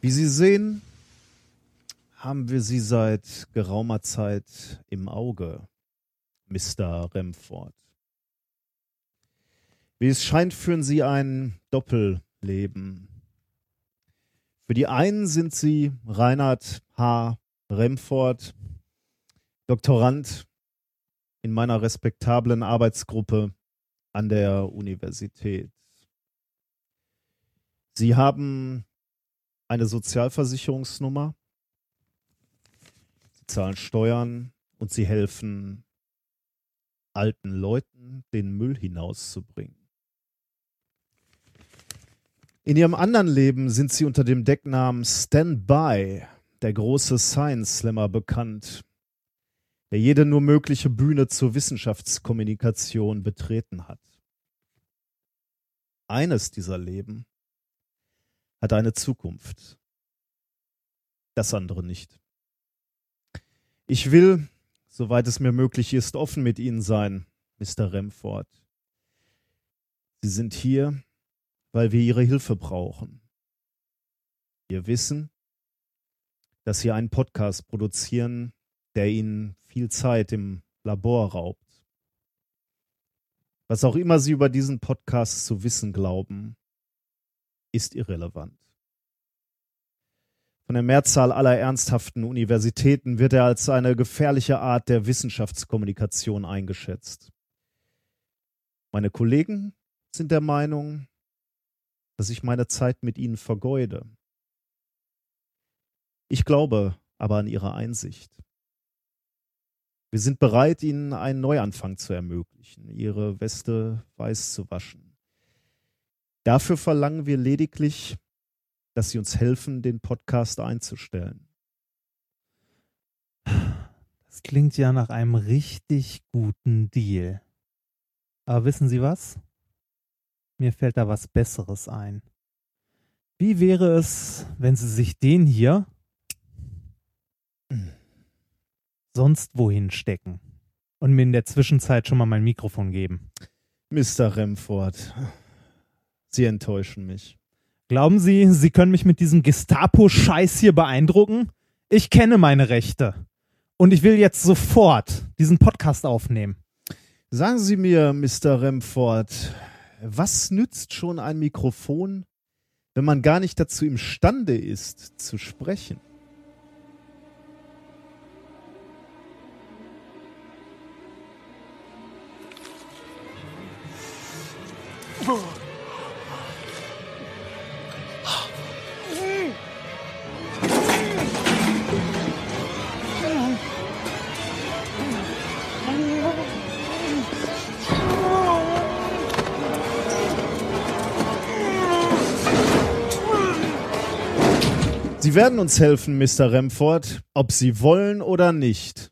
Wie Sie sehen, haben wir Sie seit geraumer Zeit im Auge, Mr. Remford. Wie es scheint, führen Sie ein Doppelleben. Für die einen sind Sie Reinhard H. Remford, Doktorand in meiner respektablen Arbeitsgruppe an der Universität. Sie haben eine Sozialversicherungsnummer, sie zahlen Steuern und sie helfen alten Leuten, den Müll hinauszubringen. In ihrem anderen Leben sind sie unter dem Decknamen Standby, der große Science Slammer, bekannt, der jede nur mögliche Bühne zur Wissenschaftskommunikation betreten hat. Eines dieser Leben hat eine Zukunft, das andere nicht. Ich will, soweit es mir möglich ist, offen mit Ihnen sein, Mr. Remford. Sie sind hier, weil wir Ihre Hilfe brauchen. Wir wissen, dass Sie einen Podcast produzieren, der Ihnen viel Zeit im Labor raubt. Was auch immer Sie über diesen Podcast zu wissen glauben, ist irrelevant. Von der Mehrzahl aller ernsthaften Universitäten wird er als eine gefährliche Art der Wissenschaftskommunikation eingeschätzt. Meine Kollegen sind der Meinung, dass ich meine Zeit mit ihnen vergeude. Ich glaube aber an ihre Einsicht. Wir sind bereit, ihnen einen Neuanfang zu ermöglichen, ihre Weste weiß zu waschen Dafür verlangen wir lediglich, dass Sie uns helfen, den Podcast einzustellen. Das klingt ja nach einem richtig guten Deal. Aber wissen Sie was? Mir fällt da was Besseres ein. Wie wäre es, wenn Sie sich den hier sonst wohin stecken und mir in der Zwischenzeit schon mal mein Mikrofon geben? Mr. Remford, Sie enttäuschen mich. Glauben Sie, Sie können mich mit diesem Gestapo-Scheiß hier beeindrucken? Ich kenne meine Rechte. Und ich will jetzt sofort diesen Podcast aufnehmen. Sagen Sie mir, Mr. Remford, was nützt schon ein Mikrofon, wenn man gar nicht dazu imstande ist, zu sprechen? Oh. Sie werden uns helfen, Mr. Remford, ob Sie wollen oder nicht.